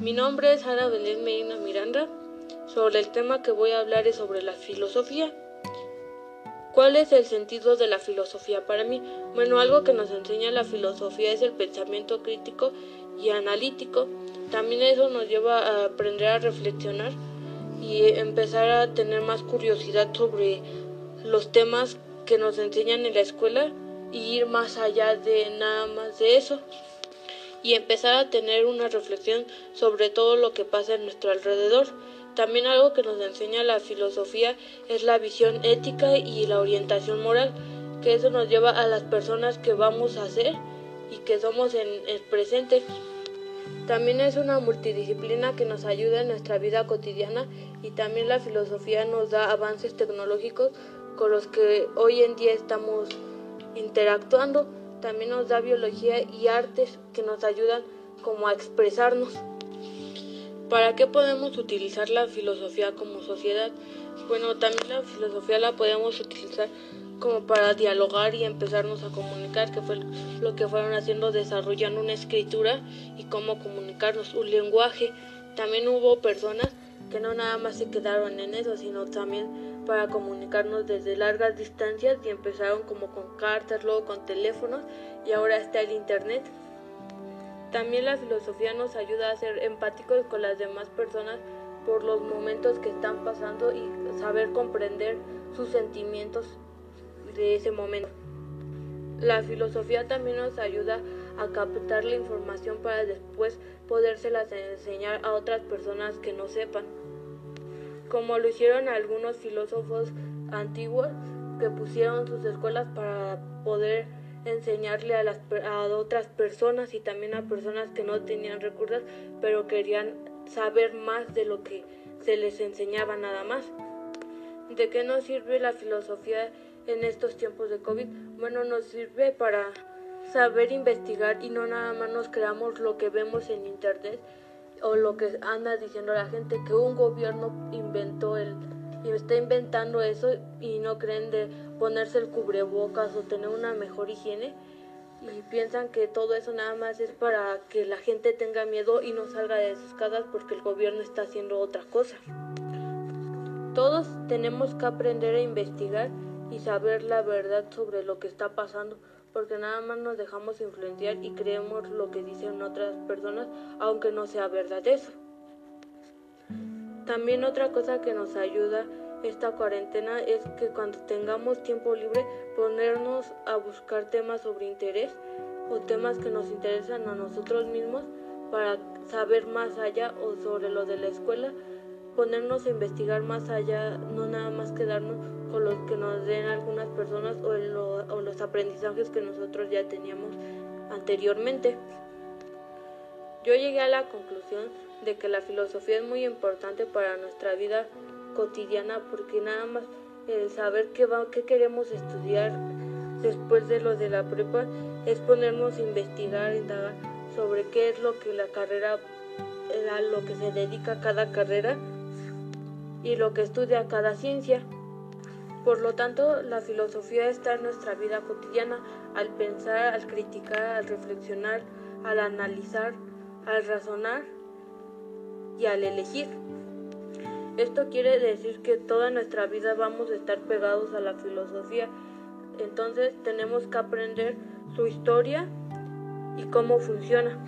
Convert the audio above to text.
Mi nombre es Ana Belén Medina Miranda. Sobre el tema que voy a hablar es sobre la filosofía. ¿Cuál es el sentido de la filosofía para mí? Bueno, algo que nos enseña la filosofía es el pensamiento crítico y analítico. También eso nos lleva a aprender a reflexionar y empezar a tener más curiosidad sobre los temas que nos enseñan en la escuela y ir más allá de nada más de eso y empezar a tener una reflexión sobre todo lo que pasa en nuestro alrededor. También algo que nos enseña la filosofía es la visión ética y la orientación moral, que eso nos lleva a las personas que vamos a ser y que somos en el presente. También es una multidisciplina que nos ayuda en nuestra vida cotidiana y también la filosofía nos da avances tecnológicos con los que hoy en día estamos interactuando también nos da biología y artes que nos ayudan como a expresarnos. ¿Para qué podemos utilizar la filosofía como sociedad? Bueno, también la filosofía la podemos utilizar como para dialogar y empezarnos a comunicar, que fue lo que fueron haciendo, desarrollando una escritura y cómo comunicarnos, un lenguaje. También hubo personas que no nada más se quedaron en eso, sino también para comunicarnos desde largas distancias y empezaron como con cartas, luego con teléfonos y ahora está el Internet. También la filosofía nos ayuda a ser empáticos con las demás personas por los momentos que están pasando y saber comprender sus sentimientos de ese momento. La filosofía también nos ayuda a captar la información para después podérselas enseñar a otras personas que no sepan como lo hicieron algunos filósofos antiguos que pusieron sus escuelas para poder enseñarle a, las, otras personas y también a personas que no tenían recursos, pero querían saber más de lo que se les enseñaba nada más. ¿De qué nos sirve la filosofía en estos tiempos de COVID? Bueno, nos sirve para saber investigar y no nada más nos creamos lo que vemos en internet o lo que anda diciendo la gente que un gobierno inventó el y está inventando eso y no creen de ponerse el cubrebocas o tener una mejor higiene y piensan que todo eso nada más es para que la gente tenga miedo y no salga de sus casas porque el gobierno está haciendo otra cosa. Todos tenemos que aprender a investigar y saber la verdad sobre lo que está pasando porque nada más nos dejamos influenciar y creemos lo que dicen otras personas, aunque no sea verdad eso. También otra cosa que nos ayuda esta cuarentena es que cuando tengamos tiempo libre ponernos a buscar temas sobre interés o temas que nos interesan a nosotros mismos para saber más allá o sobre lo de la escuela, ponernos a investigar más allá, no nada más quedarnos con los que nos den algunas personas o, o los aprendizajes que nosotros ya teníamos anteriormente. Yo llegué a la conclusión de que la filosofía es muy importante para nuestra vida cotidiana porque nada más el saber qué, va, qué queremos estudiar después de lo de la prepa es ponernos a investigar, indagar sobre qué es lo que la carrera, a lo que se dedica cada carrera y lo que estudia cada ciencia. Por lo tanto, la filosofía está en nuestra vida cotidiana, al pensar, al criticar, al reflexionar, al analizar, al razonar y al elegir. Esto quiere decir que toda nuestra vida vamos a estar pegados a la filosofía. Entonces tenemos que aprender su historia y cómo funciona.